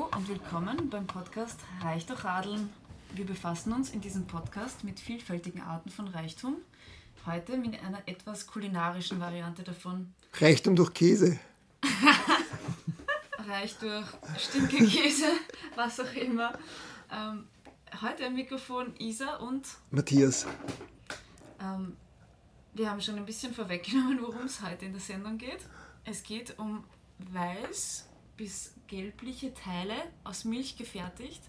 Hallo und willkommen beim Podcast Reich durch Radeln. Wir befassen uns in diesem Podcast mit vielfältigen Arten von Reichtum. Heute mit einer etwas kulinarischen Variante davon. Reichtum durch Käse. Reich durch Stinkekäse, was auch immer. Ähm, heute am Mikrofon Isa und Matthias. Ähm, wir haben schon ein bisschen vorweggenommen, worum es heute in der Sendung geht. Es geht um weiß bis gelbliche Teile aus Milch gefertigt,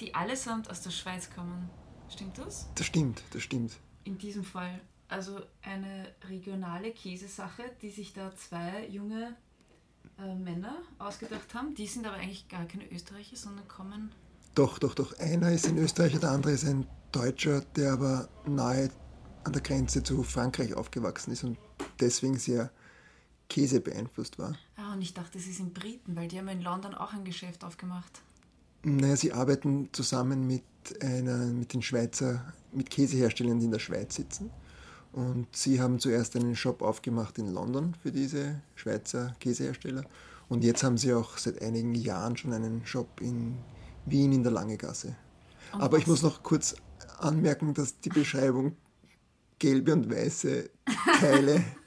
die allesamt aus der Schweiz kommen. Stimmt das? Das stimmt, das stimmt. In diesem Fall. Also eine regionale Käsesache, die sich da zwei junge äh, Männer ausgedacht haben. Die sind aber eigentlich gar keine Österreicher, sondern kommen. Doch, doch, doch. Einer ist ein Österreicher, der andere ist ein Deutscher, der aber nahe an der Grenze zu Frankreich aufgewachsen ist und deswegen sehr Käse beeinflusst war. Ah, und ich dachte, sie sind Briten, weil die haben in London auch ein Geschäft aufgemacht. Naja, sie arbeiten zusammen mit, einer, mit den Schweizer, mit Käseherstellern, die in der Schweiz sitzen. Und sie haben zuerst einen Shop aufgemacht in London für diese Schweizer Käsehersteller. Und jetzt haben sie auch seit einigen Jahren schon einen Shop in Wien in der Langegasse. Und Aber was? ich muss noch kurz anmerken, dass die Beschreibung gelbe und weiße Teile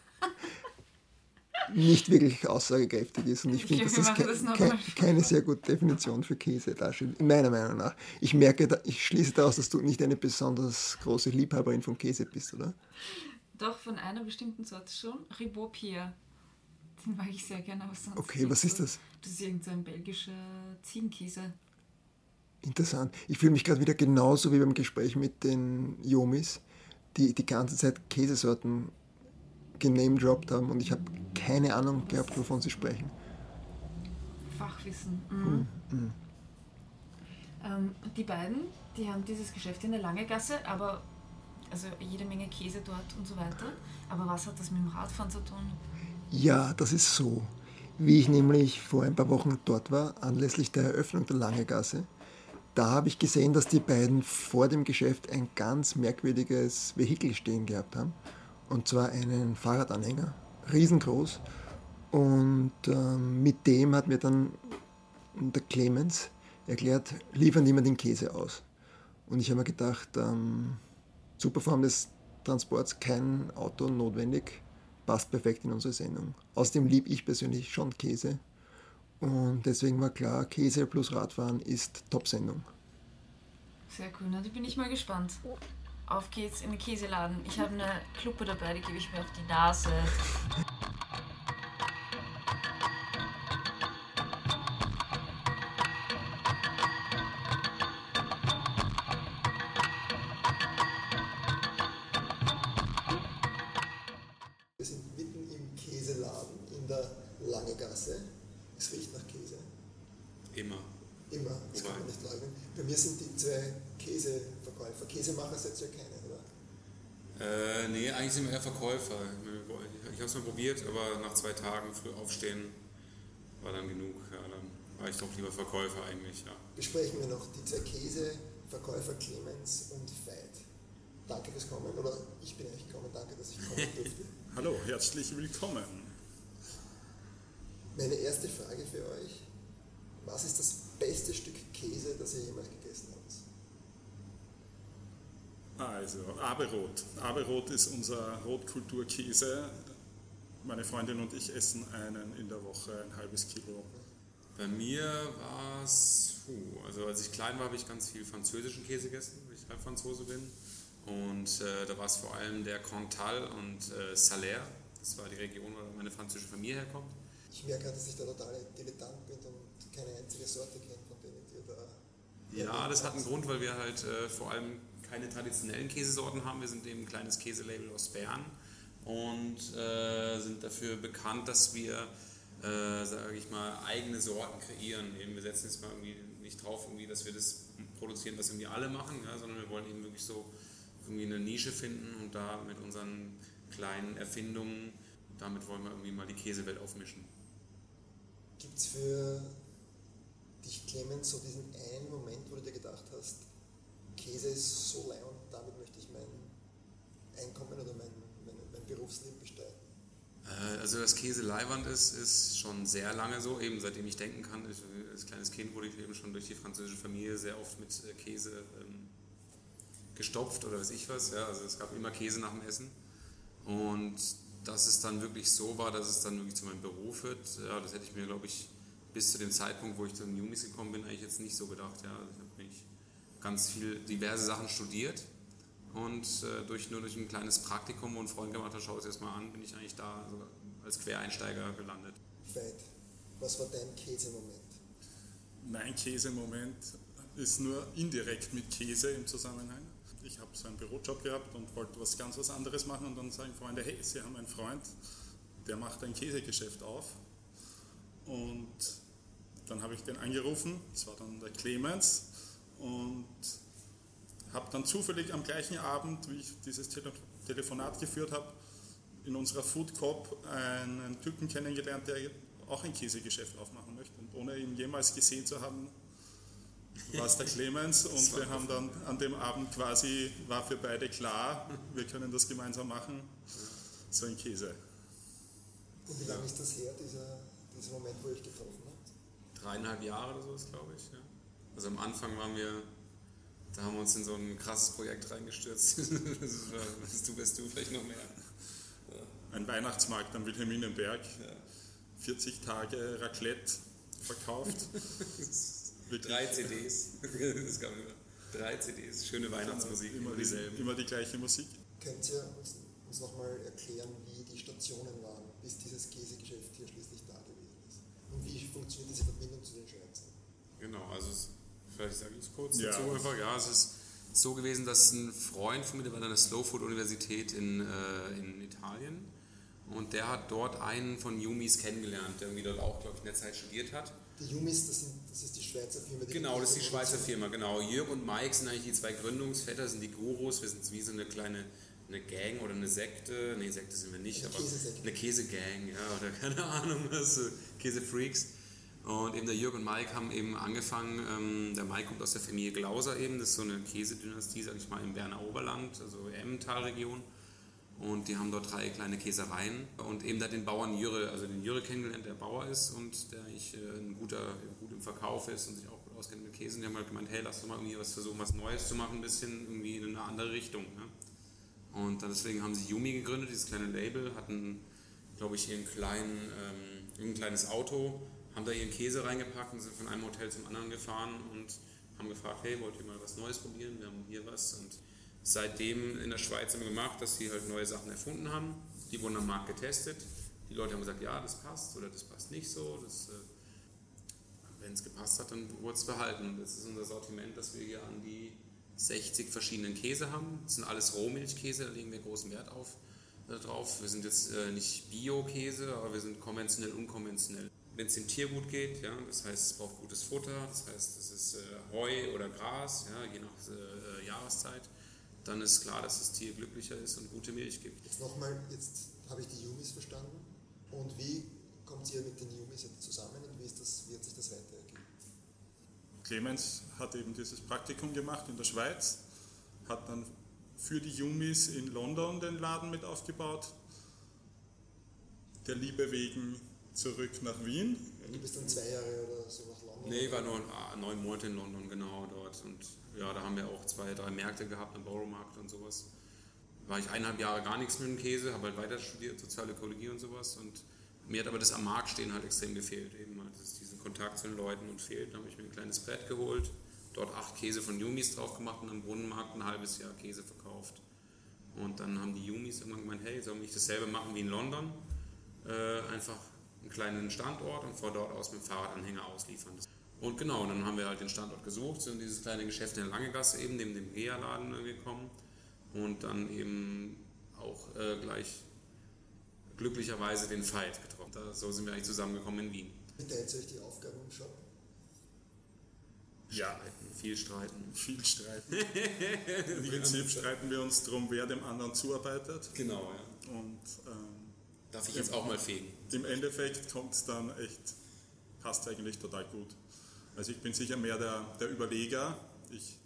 nicht wirklich aussagekräftig ist. Und ich, ich finde, das, ke das ke keine sehr gute Definition für Käse darstellt, meiner Meinung nach. Ich merke, ich schließe daraus, dass du nicht eine besonders große Liebhaberin von Käse bist, oder? Doch, von einer bestimmten Sorte schon. Ribot Pierre. Den mag ich sehr gerne. Aber sonst okay, was ist das? Das ist irgendein belgischer Ziegenkäse. Interessant. Ich fühle mich gerade wieder genauso wie beim Gespräch mit den Jomis, die die ganze Zeit Käsesorten genamedroppt haben und ich habe keine Ahnung gehabt, wovon sie sprechen. Fachwissen. Mhm. Mhm. Ähm, die beiden, die haben dieses Geschäft in der Lange Gasse, aber also jede Menge Käse dort und so weiter. Aber was hat das mit dem Radfahren zu tun? Ja, das ist so. Wie ich nämlich vor ein paar Wochen dort war, anlässlich der Eröffnung der Lange Gasse, da habe ich gesehen, dass die beiden vor dem Geschäft ein ganz merkwürdiges Vehikel stehen gehabt haben. Und zwar einen Fahrradanhänger, riesengroß. Und ähm, mit dem hat mir dann der Clemens erklärt, liefern die mir den Käse aus. Und ich habe mir gedacht, ähm, super Form des Transports, kein Auto notwendig, passt perfekt in unsere Sendung. Außerdem liebe ich persönlich schon Käse. Und deswegen war klar, Käse plus Radfahren ist Top-Sendung. Sehr cool, na, da bin ich mal gespannt. Auf geht's in den Käseladen. Ich habe eine Kluppe dabei, die gebe ich mir auf die Nase. Wir sind mitten im Käseladen in der Lange Gasse. Es riecht nach Käse. Immer. Immer, das Wobei. kann man nicht leugnen. Bei mir sind die zwei Käseverkäufer. Käsemacher seid ihr keine, oder? Äh, nee, eigentlich sind wir eher Verkäufer. Ich habe es mal probiert, aber nach zwei Tagen früh aufstehen war dann genug. Ja, dann war ich doch lieber Verkäufer eigentlich. Ja. Besprechen wir noch die zwei Käseverkäufer Clemens und Veit. Danke fürs Kommen, oder ich bin eigentlich gekommen, danke, dass ich kommen durfte. Hallo, herzlich willkommen. Meine erste Frage für euch: Was ist das beste Stück Käse, das ihr jemals gegessen habt? Also, Aberrot. Aberrot ist unser Rotkulturkäse. Meine Freundin und ich essen einen in der Woche, ein halbes Kilo. Bei mir war es, also als ich klein war, habe ich ganz viel französischen Käse gegessen, weil ich halb Franzose bin. Und äh, da war es vor allem der Cantal und äh, Salaire. Das war die Region, wo meine französische Familie herkommt. Ich merke dass ich da total Dilettant bin und keine einzige Sorte kenne, von denen ihr da. Ja, das hat einen Grund, weil wir halt äh, vor allem keine traditionellen Käsesorten haben. Wir sind eben ein kleines Käselabel aus Bern und äh, sind dafür bekannt, dass wir, äh, sage ich mal, eigene Sorten kreieren. Eben, wir setzen jetzt mal irgendwie nicht drauf, irgendwie, dass wir das produzieren, was irgendwie alle machen, ja, sondern wir wollen eben wirklich so irgendwie eine Nische finden und da mit unseren kleinen Erfindungen, damit wollen wir irgendwie mal die Käsewelt aufmischen. Gibt es für dich, Clemens, so diesen einen Moment, wo du dir gedacht hast, Käse ist so leer und damit möchte ich mein Einkommen oder mein, mein, mein Berufsleben bestreiten? Äh, Also, dass Käse Leihwand ist, ist schon sehr lange so, eben seitdem ich denken kann. Ich, als kleines Kind wurde ich eben schon durch die französische Familie sehr oft mit äh, Käse ähm, gestopft oder weiß ich was. Ja, also es gab immer Käse nach dem Essen. Und dass es dann wirklich so war, dass es dann wirklich zu meinem Beruf wird, ja, das hätte ich mir, glaube ich, bis zu dem Zeitpunkt, wo ich zu den Jumis gekommen bin, eigentlich jetzt nicht so gedacht. Ja. Also ich habe mich ganz viel, diverse Sachen studiert und äh, durch, nur durch ein kleines Praktikum, ein Freund gemacht hat, schau es erstmal an, bin ich eigentlich da so als Quereinsteiger gelandet. Veit, was war dein Käsemoment? Mein Käsemoment ist nur indirekt mit Käse im Zusammenhang. Ich habe so einen Bürojob gehabt und wollte was ganz was anderes machen und dann sagen Freunde, hey, Sie haben einen Freund, der macht ein Käsegeschäft auf. Und dann habe ich den angerufen, das war dann der Clemens und habe dann zufällig am gleichen Abend, wie ich dieses Tele Telefonat geführt habe, in unserer Food Coop einen Typen kennengelernt, der auch ein Käsegeschäft aufmachen möchte. Und ohne ihn jemals gesehen zu haben, war es der Clemens und wir haben dann an dem Abend quasi, war für beide klar, wir können das gemeinsam machen, so ein Käse. Und wie lange ist das her, dieser, dieser Moment, wo ihr euch getroffen habt? Dreieinhalb Jahre oder sowas, glaube ich. Ja. Also am Anfang waren wir, da haben wir uns in so ein krasses Projekt reingestürzt. das war, du, bist du vielleicht noch mehr. Ein Weihnachtsmarkt am Wilhelminenberg, 40 Tage Raclette verkauft. Drei CDs. Das gab immer. Drei CDs, schöne Weihnachtsmusik, immer, immer die, dieselben. immer die gleiche Musik. Könnt ihr uns, uns nochmal erklären, wie die Stationen waren, bis dieses Käsegeschäft hier schließlich da gewesen ist? Und wie funktioniert diese Verbindung zu den Schweizern? Genau, also es, vielleicht sage ich es kurz Ja. dazu einfach. Ja, es ist so gewesen, dass ein Freund von mir, der war an der Slow Food Universität in, äh, in Italien und der hat dort einen von Yumis kennengelernt, der irgendwie dort auch, glaube ich, in der Zeit studiert hat. Die Jumis, das, sind, das ist die Schweizer Firma, die Genau, das ist die Käse Schweizer. Firma, genau. Jörg und Mike sind eigentlich die zwei Gründungsväter, sind die Gurus. Wir sind wie so eine kleine eine Gang oder eine Sekte. Nee, Sekte sind wir nicht, Eine aber Käsesekte. eine Käsegang, ja, oder keine Ahnung, was, so Käsefreaks. Und eben der Jörg und Mike haben eben angefangen, ähm, der Mike kommt aus der Familie Glauser eben, das ist so eine Käsedynastie, sag ich mal, im Berner Oberland, also Emmentalregion. Und die haben dort drei kleine Käsereien und eben da den Bauern Jürre, also den Jürre kennengelernt, der Bauer ist und der eigentlich äh, ein guter, gut im Verkauf ist und sich auch gut auskennt mit Käsen. Die haben halt gemeint, hey, lass doch mal irgendwie was versuchen, was Neues zu machen, ein bisschen irgendwie in eine andere Richtung. Ne? Und dann deswegen haben sie Yumi gegründet, dieses kleine Label, hatten, glaube ich, ihren kleinen, ähm, ein kleines Auto, haben da ihren Käse reingepackt und sind von einem Hotel zum anderen gefahren und haben gefragt, hey, wollt ihr mal was Neues probieren? Wir haben hier was und seitdem in der Schweiz haben wir gemacht, dass sie halt neue Sachen erfunden haben. Die wurden am Markt getestet. Die Leute haben gesagt, ja, das passt oder das passt nicht so. Das, äh, wenn es gepasst hat, dann wurde es behalten. Und das ist unser Sortiment, dass wir hier an die 60 verschiedenen Käse haben. Das sind alles Rohmilchkäse, da legen wir großen Wert auf, äh, drauf. Wir sind jetzt äh, nicht Bio-Käse, aber wir sind konventionell, unkonventionell. Wenn es dem Tier gut geht, ja, das heißt, es braucht gutes Futter, das heißt, es ist äh, Heu oder Gras, ja, je nach äh, Jahreszeit, dann ist klar, dass das Tier glücklicher ist und gute Milch gibt. Jetzt nochmal, jetzt habe ich die Jumis verstanden. Und wie kommt ihr mit den Jumis jetzt zusammen und wie, ist das, hat sich das weitergegeben? Clemens hat eben dieses Praktikum gemacht in der Schweiz, hat dann für die Yumis in London den Laden mit aufgebaut. Der Liebe wegen zurück nach Wien. Du bist dann zwei Jahre oder so nach London? Nee, ich war nur ah, neun Monate in London, genau dort. Und ja, da haben wir auch zwei, drei Märkte gehabt, einen Borough-Markt und sowas. War ich eineinhalb Jahre gar nichts mit dem Käse, habe halt weiter studiert, Sozialökologie und sowas. Und mir hat aber das am Markt stehen halt extrem gefehlt. Eben halt diesen Kontakt zu den Leuten und fehlt. Dann habe ich mir ein kleines Brett geholt, dort acht Käse von Yumis drauf gemacht und am Brunnenmarkt ein halbes Jahr Käse verkauft. Und dann haben die Yumis irgendwann gemeint, hey, sollen wir nicht dasselbe machen wie in London? Äh, einfach einen kleinen Standort und von dort aus mit dem Fahrradanhänger ausliefern. Und genau, dann haben wir halt den Standort gesucht, sind in dieses kleine Geschäft in der Langegasse eben, neben dem Gea-Laden äh, gekommen und dann eben auch äh, gleich glücklicherweise den Fight getroffen. Da, so sind wir eigentlich zusammengekommen in Wien. Wie teilt ihr euch die Aufgaben im Shop? Ja, Streiten, viel streiten. viel streiten. Im Prinzip streiten wir uns darum, wer dem anderen zuarbeitet. Genau, ja. Und ähm, Darf ich jetzt auch mal fegen? im Endeffekt kommt es dann echt, passt eigentlich total gut. Also ich bin sicher mehr der, der Überleger. Ich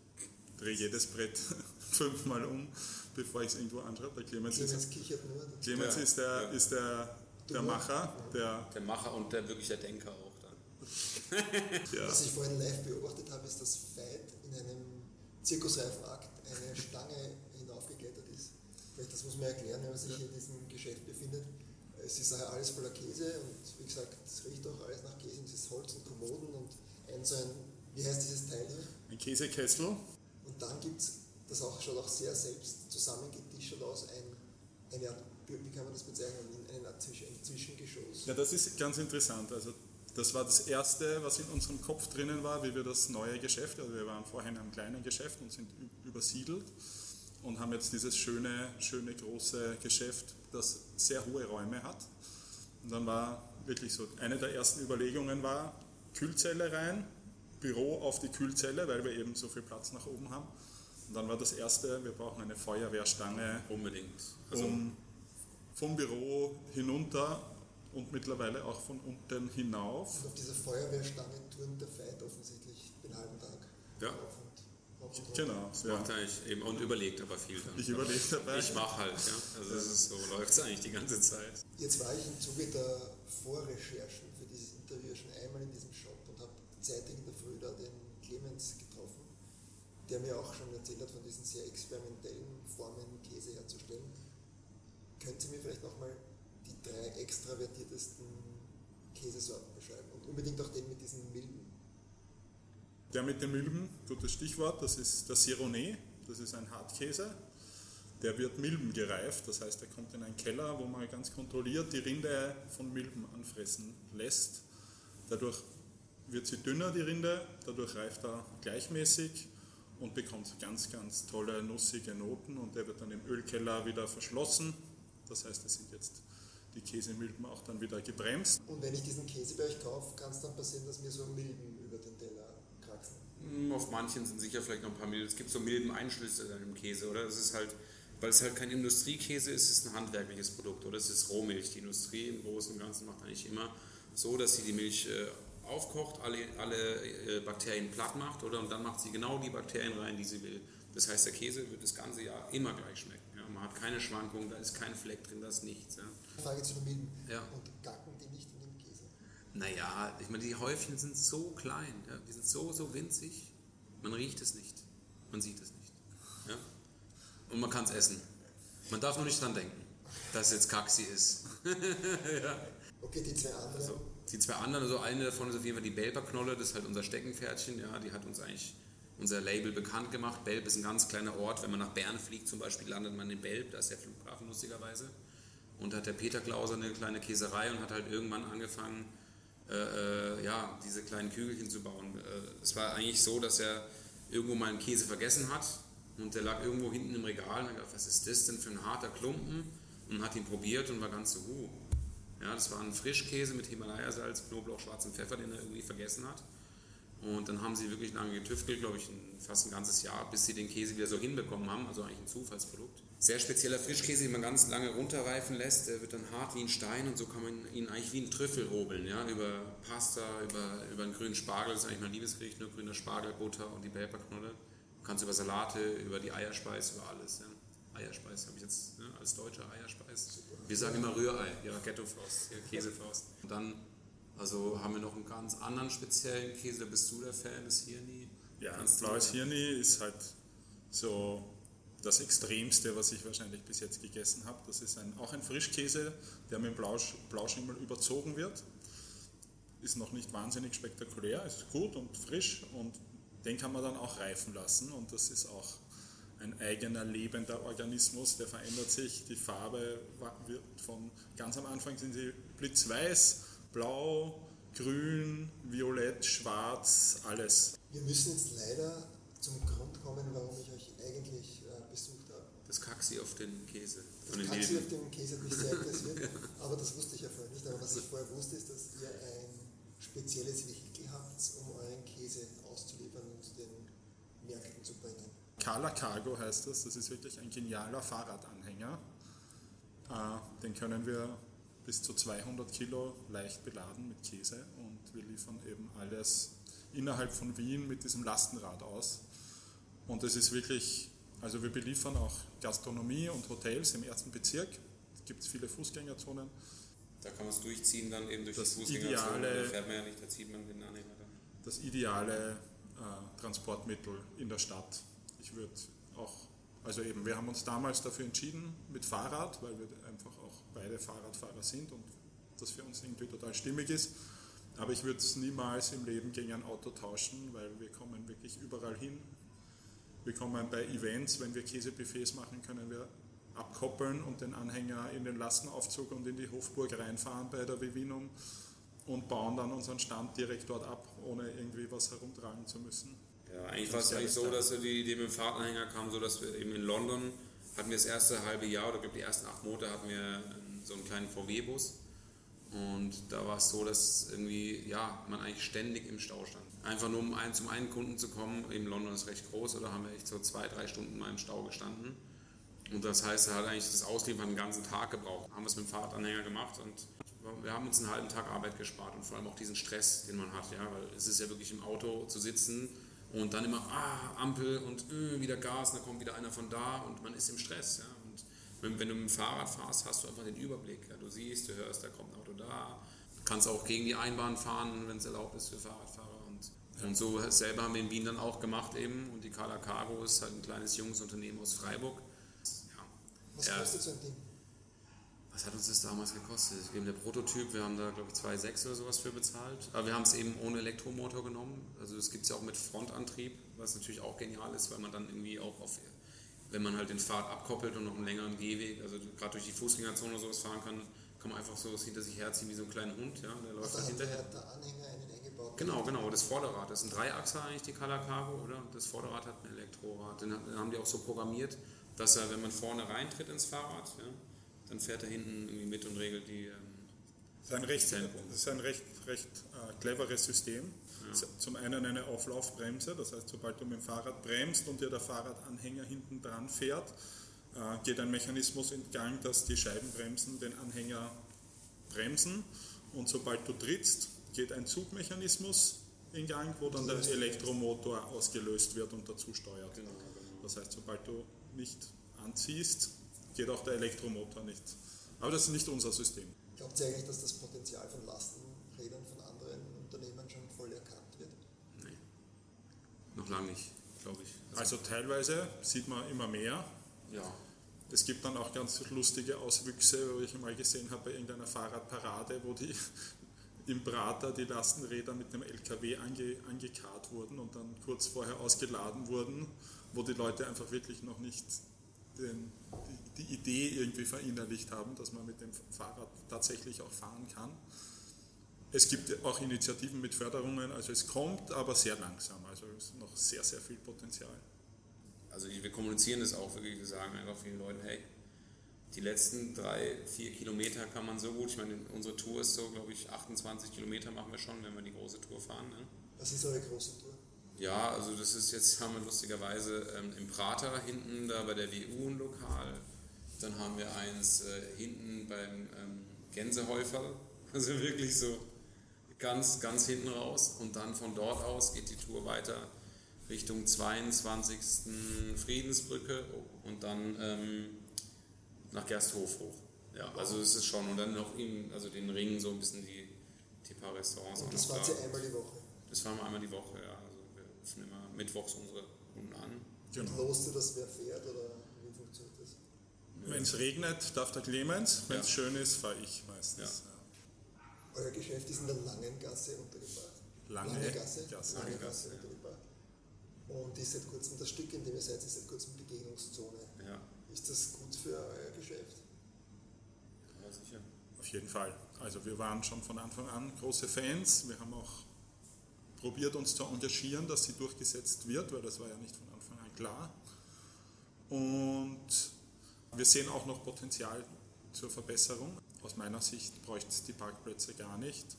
drehe jedes Brett fünfmal um, bevor ich es irgendwo anschaue. Der Clemens, Clemens ist, kichert nur. Clemens Ja, ist, der, ja. ist der der Macher, der, Der Macher und der wirklich der Denker auch dann. ja, Was ich vorhin live beobachtet habe, ist, dass Veit in einem Zirkusreifenakt eine Stange hinaufgeklettert ist. Vielleicht das muss man erklären, wenn man sich in diesem Geschäft befindet. Es ist daher alles voller Käse und wie gesagt, es riecht auch alles nach Käse, dieses Holz und Kommoden und ein so ein, wie heißt dieses Teil hier? ein Käsekessel. Und dann gibt es, das auch, schaut auch sehr selbst zusammengetischt aus, ein, eine Art, wie kann man das bezeichnen, eine Art Zwisch- ein Zwischengeschoss. Ja, das ist ganz interessant. Also das war das Erste, was in unserem Kopf drinnen war, wie wir das neue Geschäft, also wir waren vorher in einem kleinen Geschäft und sind übersiedelt und haben jetzt dieses schöne, schöne große Geschäft, das sehr hohe Räume hat. Und dann war wirklich so, eine der ersten Überlegungen war, Kühlzelle rein, Büro auf die Kühlzelle, weil wir eben so viel Platz nach oben haben. Und dann war das Erste, wir brauchen eine Feuerwehrstange, Unbedingt. Also, um vom Büro hinunter und mittlerweile auch von unten hinauf. Und auf dieser Feuerwehrstange turnt der Veit offensichtlich den halben Tag Ja. Genau, macht ja. er eigentlich eben und überlegt aber viel dann. Ich überlege dabei. Ich mach halt, ja. Also das ist so, läuft es eigentlich die ganze Zeit. Jetzt war ich im Zuge der Vorrecherchen für dieses Interview schon einmal in diesem Shop und habe zeitig in der Früh da den Clemens getroffen, der mir auch schon erzählt hat von diesen sehr experimentellen Formen, Käse herzustellen. Können Sie mir vielleicht nochmal die drei extravertiertesten Käsesorten beschreiben und unbedingt auch den mit diesen milden? Der mit den Milben, gutes Stichwort, das ist der Sironé, das ist ein Hartkäse. Der wird Milben gereift, das heißt, er kommt in einen Keller, wo man ganz kontrolliert die Rinde von Milben anfressen lässt. Dadurch wird sie dünner, die Rinde, dadurch reift er gleichmäßig und bekommt ganz, ganz tolle, nussige Noten und der wird dann im Ölkeller wieder verschlossen. Das heißt, es sind jetzt die Käsemilben auch dann wieder gebremst. Und wenn ich diesen Käse bei euch kaufe, kann es dann passieren, dass mir so Milben Hm, Auf manchen sind sicher vielleicht noch ein paar milde. Es gibt so milden Einschlüsse dann im Käse, oder? Es ist halt, weil es halt kein Industriekäse ist, es ist ein handwerkliches Produkt, oder? Es ist Rohmilch. Die Industrie im Großen und Ganzen macht eigentlich immer so, dass sie die Milch äh, aufkocht, alle, alle äh, Bakterien platt macht, oder? Und dann macht sie genau die Bakterien rein, die sie will. Das heißt, der Käse wird das ganze Jahr immer gleich schmecken. Ja? Man hat keine Schwankungen, da ist kein Fleck drin, da ist nichts. Ja? Frage zu den Milben. Ja. Und gacken die nicht in dem Käse? Naja, ich meine, die Häufchen sind so klein, ja, die sind so, so winzig, man riecht es nicht, man sieht es nicht. Ja? Und man kann es essen. Man darf nur nicht dran denken, dass es jetzt Kaxi ist. Okay, die zwei anderen. Also, die zwei anderen, also eine davon ist auf jeden Fall die Belper-Knolle, das ist halt unser Steckenpferdchen, ja, die hat uns eigentlich unser Label bekannt gemacht. Belp ist ein ganz kleiner Ort, wenn man nach Bern fliegt zum Beispiel, landet man in Belp, da ist der Flughafen lustigerweise. Und da hat der Peter Klauser eine kleine Käserei und hat halt irgendwann angefangen, äh, äh, ja, diese kleinen Kügelchen zu bauen. Äh, es war eigentlich so, dass er irgendwo mal einen Käse vergessen hat und der lag irgendwo hinten im Regal und hat gedacht, was ist das denn für ein harter Klumpen? Und hat ihn probiert und war ganz so, uh. Ja, das war ein Frischkäse mit Himalaya-Salz, Knoblauch, schwarzem Pfeffer, den er irgendwie vergessen hat. Und dann haben sie wirklich lange getüftelt, glaube ich, fast ein ganzes Jahr, bis sie den Käse wieder so hinbekommen haben, also eigentlich ein Zufallsprodukt. Sehr spezieller Frischkäse, den man ganz lange runterreifen lässt, der wird dann hart wie ein Stein und so kann man ihn eigentlich wie ein Trüffel hobeln, ja, über Pasta, über, über einen grünen Spargel, das ist eigentlich mein Liebesgericht, nur grüner Spargel, Butter und die Belperknolle. Du kannst über Salate, über die Eierspeis, über alles, ja. Eierspeis habe ich jetzt ne, als Deutscher Eierspeis. Wir sagen immer Rührei, ja, Ghetto-Faust, ja, Käsefaust. Und dann also haben wir noch einen ganz anderen speziellen Käse, da bist du der Fan des Hirni. Ja, blaues Hirni ist halt so das Extremste, was ich wahrscheinlich bis jetzt gegessen habe. Das ist ein, auch ein Frischkäse, der mit Blausch, Blauschimmel überzogen wird. Ist noch nicht wahnsinnig spektakulär, ist gut und frisch und den kann man dann auch reifen lassen und das ist auch ein eigener lebender Organismus, der verändert sich. Die Farbe wird von ganz am Anfang sind sie blitzweiß, blau, grün, violett, schwarz, alles. Wir müssen jetzt leider zum Grund kommen, warum ich euch eigentlich äh, besucht habe. Das Kaxi auf den Käse von Das den Taxi auf dem Käse hat mich sehr interessiert, aber das wusste ich ja vorher nicht. Aber was ich vorher wusste, ist, dass ihr ein spezielles Vehikel habt, um euren Käse auszuliefern und zu den Märkten zu bringen. Kala Cargo heißt das, das ist wirklich ein genialer Fahrradanhänger. Äh, Den können wir bis zu 200 Kilo leicht beladen mit Käse und wir liefern eben alles innerhalb von Wien mit diesem Lastenrad aus. Und es ist wirklich, also wir beliefern auch Gastronomie und Hotels im ersten Bezirk. Es gibt viele Fußgängerzonen. Da kann man es durchziehen, dann eben durch Das die Fußgängerzone. ideale- Da fährt man ja nicht, da zieht man den Anhänger dann. das ideale äh, Transportmittel in der Stadt. Ich würde auch, also eben, wir haben uns damals dafür entschieden mit Fahrrad, weil wir einfach auch beide Fahrradfahrer sind und das für uns irgendwie total stimmig ist. Aber ich würde es niemals im Leben gegen ein Auto tauschen, weil wir kommen wirklich überall hin. Wir kommen bei Events, wenn wir Käsebuffets machen, können wir abkoppeln und den Anhänger in den Lastenaufzug und in die Hofburg reinfahren bei der Vivinum und bauen dann unseren Stand direkt dort ab, ohne irgendwie was herumtragen zu müssen. Ja, eigentlich war es eigentlich so, dass wir die Idee mit dem Fahrtanhänger kam, so dass wir eben in London hatten wir das erste halbe Jahr oder glaube die ersten acht Monate hatten wir so einen kleinen VW-Bus und da war es so, dass irgendwie ja man eigentlich ständig im Stau stand. Einfach nur um ein, zum einen Kunden zu kommen, eben London ist recht groß, oder haben wir echt so zwei, drei Stunden mal im Stau gestanden. Und das heißt, er hat eigentlich das Ausliefern den ganzen Tag gebraucht. Haben wir es mit dem Fahrradanhänger gemacht und wir haben uns einen halben Tag Arbeit gespart und vor allem auch diesen Stress, den man hat, ja, weil es ist ja wirklich im Auto zu sitzen und dann immer ah, Ampel und äh, wieder Gas, und dann kommt wieder einer von da und man ist im Stress, ja. Und wenn, wenn du mit dem Fahrrad fährst, hast du einfach den Überblick, ja. Du siehst, du hörst, da kommt ein Auto da. Du kannst auch gegen die Einbahn fahren, wenn es erlaubt ist für Fahrradfahrer und so selber haben wir in Wien dann auch gemacht eben und die Carla Cargo ist halt ein kleines junges Unternehmen aus Freiburg. Ja, Was Ja. kostet so ein Ding? was hat uns das damals gekostet? Eben der Prototyp, wir haben da glaube ich 2,6 oder sowas für bezahlt. Aber wir haben es eben ohne Elektromotor genommen. Also es gibt es ja auch mit Frontantrieb, was natürlich auch genial ist, weil man dann irgendwie auch auf, wenn man halt den Pfad abkoppelt und noch einen längeren Gehweg, also gerade durch die Fußgängerzone oder sowas fahren kann, kann man einfach so was hinter sich herziehen wie so einen kleinen Hund, ja, der läuft halt hinterher. der, Anhänger einen Genau, genau, das Vorderrad. Das ist ein Dreiachser eigentlich, die Color Cargo, oder? Das Vorderrad hat ein Elektrorad. Den, haben die auch so programmiert, dass er, wenn man vorne reintritt ins Fahrrad, ja, dann fährt er hinten irgendwie mit und regelt die. Ähm, Das ist ein recht, das ist ein recht, recht äh, cleveres System. Ist Zum einen eine Auflaufbremse, das heißt, sobald du mit dem Fahrrad bremst und dir der Fahrradanhänger hinten dran fährt, äh, geht ein Mechanismus in Gang, dass die Scheibenbremsen den Anhänger bremsen und sobald du trittst, geht ein Zugmechanismus in Gang, wo dann der Elektromotor ausgelöst wird und dazu steuert. genau, genau. Das heißt, sobald du nicht anziehst, geht auch der Elektromotor nicht. Aber das ist nicht unser System. Glaubt ihr eigentlich, dass das Potenzial von Lastenrädern von anderen Unternehmen schon voll erkannt wird? Nee. Noch lange nicht, glaube ich. Also teilweise sieht man immer mehr. ja. Es gibt dann auch ganz lustige Auswüchse, wo ich mal gesehen habe bei irgendeiner Fahrradparade, wo die im Prater die Lastenräder mit dem LKW ange, angekarrt wurden und dann kurz vorher ausgeladen wurden, wo die Leute einfach wirklich noch nicht den, die, die Idee irgendwie verinnerlicht haben, dass man mit dem Fahrrad tatsächlich auch fahren kann. Es gibt auch Initiativen mit Förderungen, also es kommt, aber sehr langsam, also es ist noch sehr, sehr viel Potenzial. Also wir kommunizieren das auch wirklich, wir sagen einfach vielen Leuten, hey, die letzten drei, vier Kilometer kann man so gut, ich meine, unsere Tour ist so, glaube ich, 28 Kilometer machen wir schon, wenn wir die große Tour fahren. Ne? Was ist eure große Tour? Ja, also das ist jetzt, haben wir lustigerweise ähm, im Prater hinten da bei der WU ein Lokal. Dann haben wir eins äh, hinten beim ähm, Gänsehäufer, also wirklich so ganz, ganz hinten raus. Und dann von dort aus geht die Tour weiter Richtung 22. Friedensbrücke und dann ähm, nach Gersthof hoch. Ja, also es ist schon. Und dann noch im, also den Ring so ein bisschen die, die paar Restaurants Und das fahrt da. einmal die Woche. Das fahren wir einmal die Woche, ja. Also wir rufen immer mittwochs unsere Kunden an. Genau. Und lost ihr das, wer fährt oder wie funktioniert das? Wenn es regnet, darf der Clemens, wenn es Ja. schön ist, fahre ich meistens. Euer Geschäft ist in der Langengasse untergebracht. Lange Gasse, Gasse. Lange Lange Gasse Gasse, ja. untergebracht. Und ist seit kurzem das Stück, in dem ihr seid, ist seit kurzem Begegnungszone. Ja, Ist das gut für euer Geschäft? ja sicher. Auf jeden Fall. Also wir waren schon von Anfang an große Fans. Wir haben auch probiert, uns zu engagieren, dass sie durchgesetzt wird, weil das war ja nicht von Anfang an klar. Und wir sehen auch noch Potenzial zur Verbesserung. Aus meiner Sicht bräuchte es die Parkplätze gar nicht.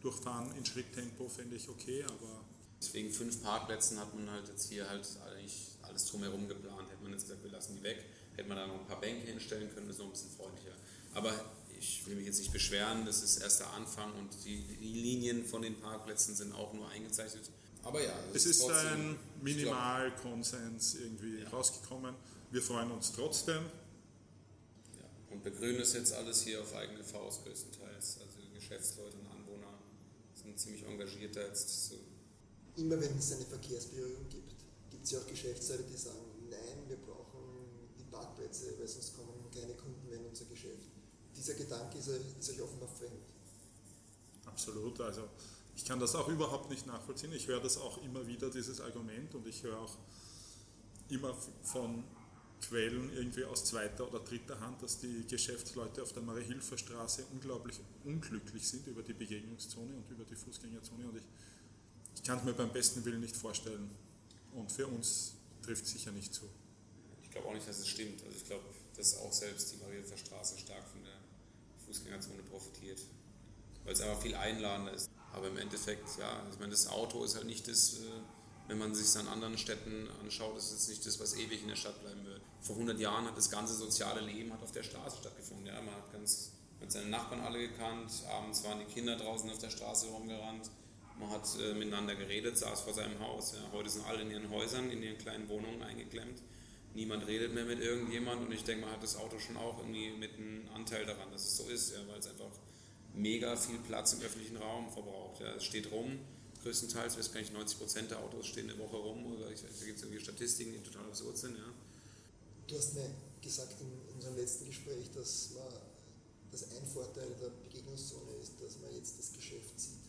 Durchfahren in Schritttempo fände ich okay, aber Deswegen fünf Parkplätzen hat man halt jetzt hier halt eigentlich alles drumherum geplant. Hätte man jetzt gesagt, wir lassen die weg, hätte man da noch ein paar Bänke hinstellen können, das ist noch ein bisschen freundlicher. Aber ich will mich jetzt nicht beschweren, das ist erst der Anfang und die, die Linien von den Parkplätzen sind auch nur eingezeichnet. Aber ja, es ist trotzdem- ein Minimalkonsens irgendwie Ja. rausgekommen. Wir freuen uns trotzdem. Ja. Und begrünen das jetzt alles hier auf eigene Faust größtenteils. Also Geschäftsleute und Anwohner sind ziemlich engagiert da jetzt. So. Immer wenn es eine Verkehrsberührung gibt, gibt es ja auch Geschäftsleute, die sagen, nein, wir brauchen Parkplätze, weil sonst kommen keine Kunden mehr in unser Geschäft. Dieser Gedanke ist, ist euch offenbar fremd. Absolut, also ich kann das auch überhaupt nicht nachvollziehen. Ich höre das auch immer wieder, dieses Argument, und ich höre auch immer von Quellen irgendwie aus zweiter oder dritter Hand, dass die Geschäftsleute auf der Marie-Hilfer Straße unglaublich unglücklich sind über die Begegnungszone und über die Fußgängerzone. Und ich, ich kann es mir beim besten Willen nicht vorstellen. Und für uns trifft es sicher nicht zu. Ich glaube auch nicht, dass es stimmt. Also ich glaube, dass auch selbst die Marie-Hilfer Straße stark von der Fußgängerzone profitiert. Weil es einfach viel einladender ist. Aber im Endeffekt, ja, ich meine, das Auto ist halt nicht das, äh, wenn man sich es an anderen Städten anschaut, ist es nicht das, was ewig in der Stadt bleiben wird. Vor 100 Jahren hat das ganze soziale Leben hat auf der Straße stattgefunden. Ja, man hat ganz mit seinen Nachbarn alle gekannt, abends waren die Kinder draußen auf der Straße rumgerannt, man hat äh, miteinander geredet, saß vor seinem Haus. Ja. Heute sind alle in ihren Häusern, in ihren kleinen Wohnungen eingeklemmt. Niemand redet mehr mit irgendjemand und ich denke, man hat das Auto schon auch irgendwie mit einem Anteil daran, dass es so ist, ja, weil es einfach mega viel Platz im öffentlichen Raum verbraucht. Ja. Es steht rum, größtenteils, weiß gar nicht, 90 Prozent der Autos stehen eine Woche rum, oder ich, da gibt es irgendwie Statistiken, die total absurd sind. Ja. Du hast mir gesagt in, in unserem letzten Gespräch, dass, man, dass ein Vorteil der Begegnungszone ist, dass man jetzt das Geschäft sieht.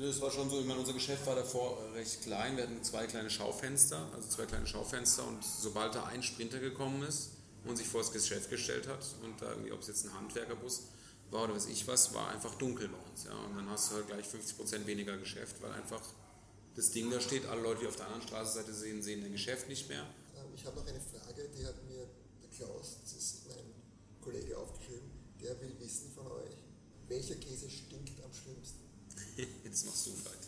Das war schon so, ich meine, unser Geschäft war davor recht klein. Wir hatten zwei kleine Schaufenster, also zwei kleine Schaufenster und sobald da ein Sprinter gekommen ist und sich vor das Geschäft gestellt hat und da irgendwie, ob es jetzt ein Handwerkerbus war oder was ich was, war einfach dunkel bei uns. Ja. Und dann hast du halt gleich 50% weniger Geschäft, weil einfach das Ding da steht, alle Leute, die auf der anderen Straßenseite sehen, sehen dein Geschäft nicht mehr. Ähm, ich habe noch eine Frage, die hat mir der Klaus, das ist mein Kollege, aufgeschrieben. Der will wissen von euch, welcher Käse stinkt am schlimmsten? Jetzt machst du halt.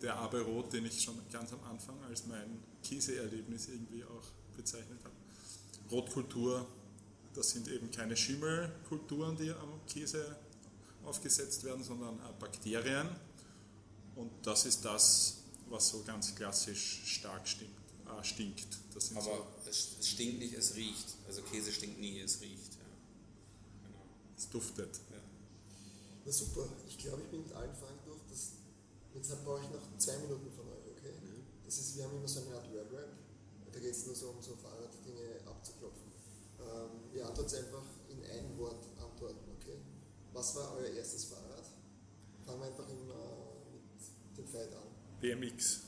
Der Abe Rot, den ich schon ganz am Anfang als mein Käseerlebnis irgendwie auch bezeichnet habe. Rotkultur das sind eben keine Schimmelkulturen, die am Käse aufgesetzt werden, sondern Bakterien. Und das ist das, was so ganz klassisch stark stinkt. Äh, stinkt. Aber so es, es, stinkt nicht, es riecht. Also Käse stinkt nie, es riecht. Ja. Genau. Es duftet. Na super, ich glaube, ich bin mit allen Fragen durch. Das, jetzt brauche ich noch zwei Minuten von euch, okay? Mhm. Das ist, wir haben immer so eine Art Word-Rap. Da geht es nur so um so Fahrraddinge abzuklopfen. Ähm, ihr antwortet einfach in ein Wort antworten, okay? Was war euer erstes Fahrrad? Fangen wir einfach im, äh, mit dem Fight an. BMX.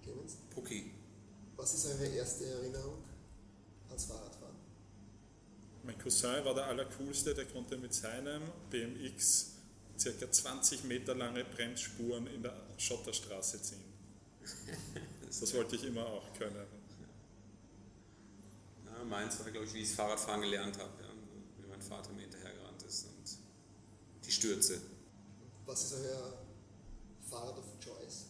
Clemens? Pucki. Was ist eure erste Erinnerung ans Fahrradfahren? Mein Cousin war der Allercoolste, der konnte mit seinem BMX circa 20 Meter lange Bremsspuren in der Schotterstraße ziehen. Das wollte ich immer auch können. Ja, meins war, glaube ich, wie ich das Fahrradfahren gelernt habe, ja, wie mein Vater mir hinterhergerannt ist und die Stürze. Was ist euer Fahrrad of Choice?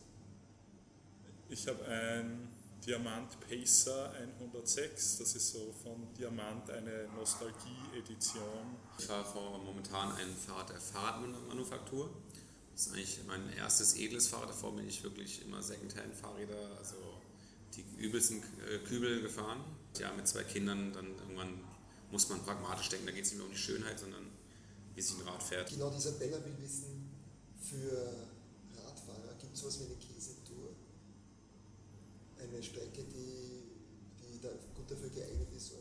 Ich habe ein Diamant Pacer 106, das ist so von Diamant eine Nostalgie-Edition. Ich fahre momentan ein Fahrrad der Fahrradmanufaktur. Das ist eigentlich mein erstes edles Fahrrad. Davor bin ich wirklich immer Secondhand-Fahrräder, also die übelsten äh, Kübel gefahren ja, mit zwei Kindern, dann irgendwann muss man pragmatisch denken, da geht es nicht mehr um die Schönheit, sondern wie sich ein Rad fährt. Genau, Isabella will wissen, für Radfahrer gibt es sowas wie eine Käsetour? Eine Strecke, die, die da gut dafür geeignet ist, um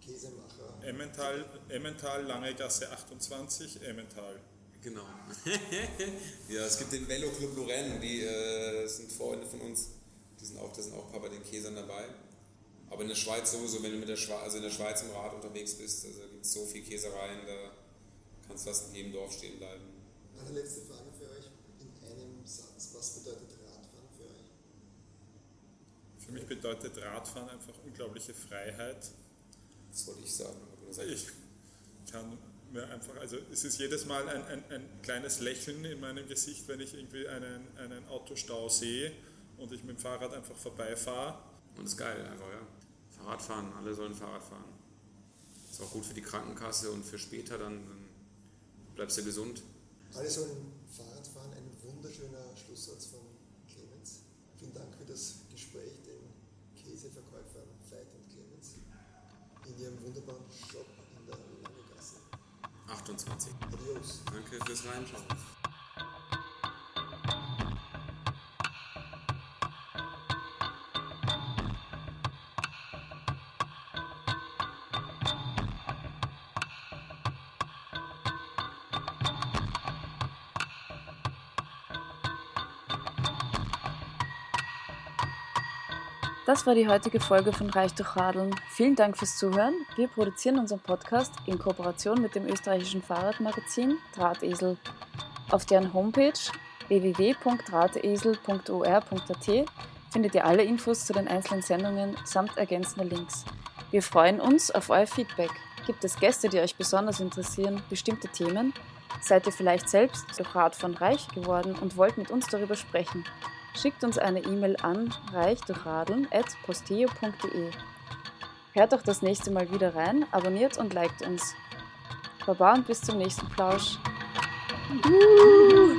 Käsemacher... Emmental, Emmental Lange Gasse 28, Emmental. Genau. ja, es gibt den Velo Club Lorraine, die äh, sind Freunde von uns. Die sind auch, da sind auch ein paar bei den Käsern dabei. Aber in der Schweiz sowieso, wenn du mit der Schweiz, also in der Schweiz im Rad unterwegs bist, also gibt es so viel Käsereien, da kannst du fast in jedem Dorf stehen bleiben. Eine letzte Frage für euch in einem Satz. Was bedeutet Radfahren für euch? Für mich bedeutet Radfahren einfach unglaubliche Freiheit. Das wollte ich sagen. Ich kann mir einfach, also es ist jedes Mal ein, ein, ein kleines Lächeln in meinem Gesicht, wenn ich irgendwie einen, einen Autostau sehe und ich mit dem Fahrrad einfach vorbeifahre. Und das ist geil einfach, ja. Fahrradfahren, alle sollen Fahrrad fahren. Ist auch gut für die Krankenkasse und für später, dann, dann bleibst du gesund. Alle sollen Fahrrad fahren, ein wunderschöner Schlusssatz von Clemens. Vielen Dank für das Gespräch, den Käseverkäufern Veit und Clemens in ihrem wunderbaren Shop in der Lange Gasse. 28. Adios. Danke fürs Reinschauen. Das war die heutige Folge von Reich durch Radeln. Vielen Dank fürs Zuhören. Wir produzieren unseren Podcast in Kooperation mit dem österreichischen Fahrradmagazin Drahtesel. Auf deren Homepage www.drahtesel.or.at findet ihr alle Infos zu den einzelnen Sendungen samt ergänzender Links. Wir freuen uns auf euer Feedback. Gibt es Gäste, die euch besonders interessieren, bestimmte Themen? Seid ihr vielleicht selbst durch Radfahren reich geworden und wollt mit uns darüber sprechen? Schickt uns eine E-Mail an reichdurchradeln.posteo.de. Hört auch das nächste Mal wieder rein, abonniert und liked uns. Baba und bis zum nächsten Plausch. Uh.